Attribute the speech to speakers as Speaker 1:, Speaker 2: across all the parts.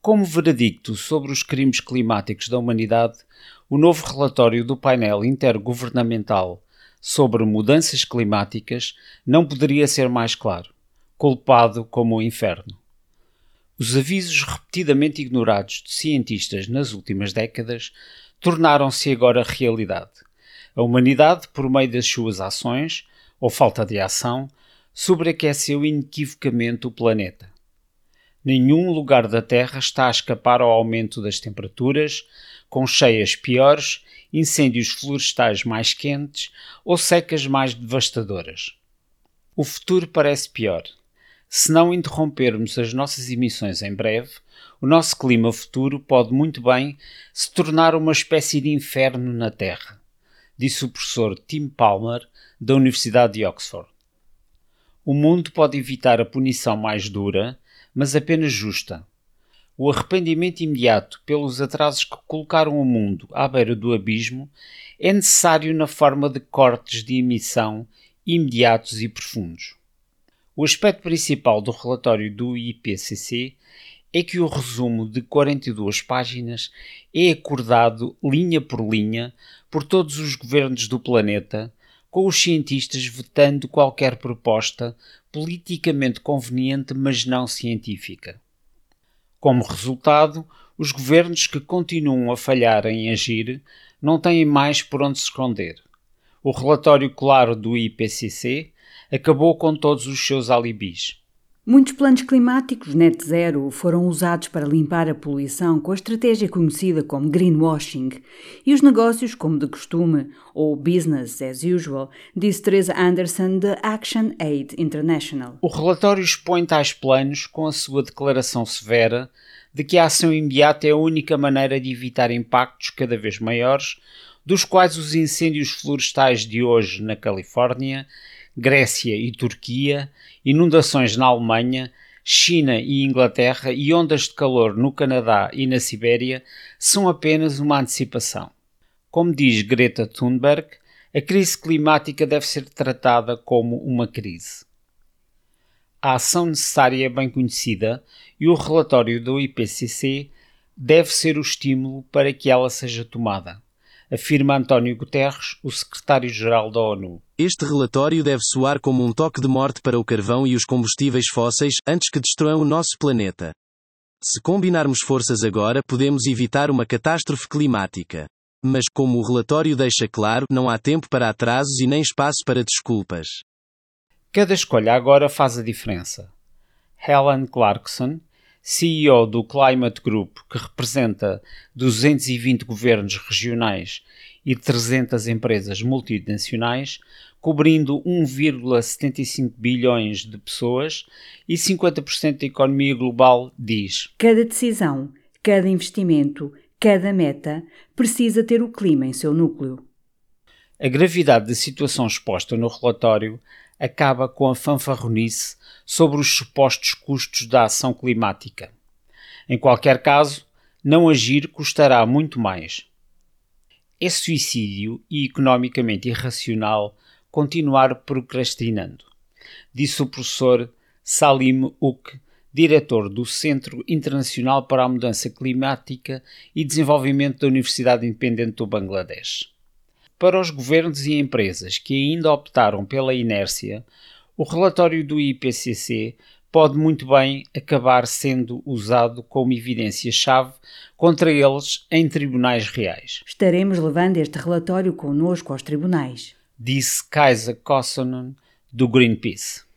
Speaker 1: Como veredicto sobre os crimes climáticos da humanidade, o novo relatório do painel intergovernamental sobre mudanças climáticas não poderia ser mais claro, culpado como o inferno. Os avisos repetidamente ignorados de cientistas nas últimas décadas tornaram-se agora realidade. A humanidade, por meio das suas ações, ou falta de ação, sobreaqueceu inequivocamente o planeta. Nenhum lugar da Terra está a escapar ao aumento das temperaturas, com cheias piores, incêndios florestais mais quentes ou secas mais devastadoras. O futuro parece pior. Se não interrompermos as nossas emissões em breve, o nosso clima futuro pode muito bem se tornar uma espécie de inferno na Terra, disse o professor Tim Palmer, da Universidade de Oxford. O mundo pode evitar a punição mais dura, mas apenas justa o arrependimento imediato pelos atrasos que colocaram o mundo à beira do abismo é necessário na forma de cortes de emissão imediatos e profundos. O aspecto principal do relatório do IPCC é que o resumo de 42 páginas é acordado linha por linha por todos os governos do planeta, com os cientistas vetando qualquer proposta politicamente conveniente, mas não científica. Como resultado, os governos que continuam a falhar em agir não têm mais por onde se esconder. O relatório claro do IPCC acabou com todos os seus alibis.
Speaker 2: Muitos planos climáticos net zero foram usados para limpar a poluição com a estratégia conhecida como greenwashing e os negócios como de costume ou business as usual, disse Teresa Anderson da Action Aid International.
Speaker 1: O relatório expõe tais planos com a sua declaração severa de que a ação imediata é a única maneira de evitar impactos cada vez maiores, dos quais os incêndios florestais de hoje na Califórnia Grécia e Turquia, inundações na Alemanha, China e Inglaterra e ondas de calor no Canadá e na Sibéria são apenas uma antecipação. Como diz Greta Thunberg, a crise climática deve ser tratada como uma crise. A ação necessária é bem conhecida e o relatório do IPCC deve ser o estímulo para que ela seja tomada afirma António Guterres, o secretário-geral da ONU.
Speaker 3: Este relatório deve soar como um toque de morte para o carvão e os combustíveis fósseis antes que destruam o nosso planeta. Se combinarmos forças agora, podemos evitar uma catástrofe climática. Mas, como o relatório deixa claro, não há tempo para atrasos e nem espaço para desculpas.
Speaker 1: Cada escolha agora faz a diferença. Helen Clarkson, CEO do Climate Group, que representa 220 governos regionais e 300 empresas multinacionais, cobrindo 1,75 bilhões de pessoas e 50% da economia global, diz:
Speaker 2: Cada decisão, cada investimento, cada meta precisa ter o clima em seu núcleo.
Speaker 1: A gravidade da situação exposta no relatório acaba com a fanfarronice sobre os supostos custos da ação climática. Em qualquer caso, não agir custará muito mais. É suicídio e economicamente irracional continuar procrastinando, disse o professor Salim Uk, diretor do Centro Internacional para a Mudança Climática e Desenvolvimento da Universidade Independente do Bangladesh. Para os governos e empresas que ainda optaram pela inércia, o relatório do IPCC pode muito bem acabar sendo usado como evidência-chave contra eles em tribunais reais.
Speaker 2: Estaremos levando este relatório connosco aos tribunais,
Speaker 1: disse Kaisa Kossonen, do Greenpeace.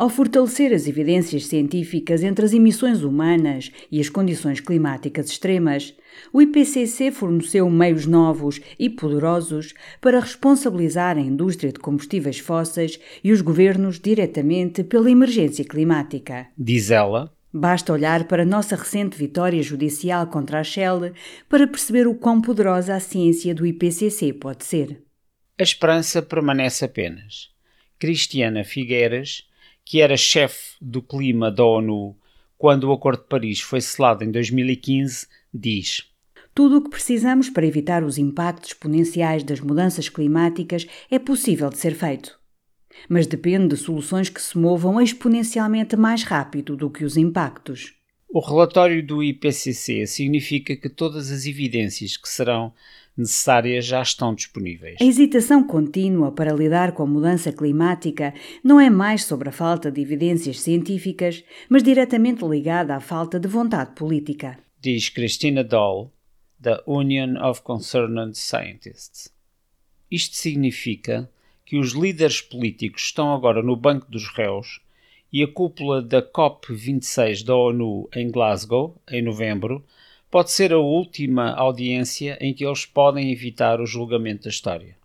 Speaker 2: Ao fortalecer as evidências científicas entre as emissões humanas e as condições climáticas extremas, o IPCC forneceu meios novos e poderosos para responsabilizar a indústria de combustíveis fósseis e os governos diretamente pela emergência climática.
Speaker 1: Diz ela.
Speaker 2: Basta olhar para a nossa recente vitória judicial contra a Shell para perceber o quão poderosa a ciência do IPCC pode ser.
Speaker 1: A esperança permanece apenas. Cristiana Figueiras que era chefe do clima da ONU quando o Acordo de Paris foi selado em 2015, diz:
Speaker 2: Tudo o que precisamos para evitar os impactos exponenciais das mudanças climáticas é possível de ser feito. Mas depende de soluções que se movam exponencialmente mais rápido do que os impactos.
Speaker 1: O relatório do IPCC significa que todas as evidências que serão necessárias já estão disponíveis.
Speaker 2: A hesitação contínua para lidar com a mudança climática não é mais sobre a falta de evidências científicas, mas diretamente ligada à falta de vontade política.
Speaker 1: Diz Christina Doll, da Union of Concerned Scientists. Isto significa que os líderes políticos estão agora no banco dos réus e a cúpula da COP26 da ONU em Glasgow, em novembro, pode ser a última audiência em que eles podem evitar o julgamento da história.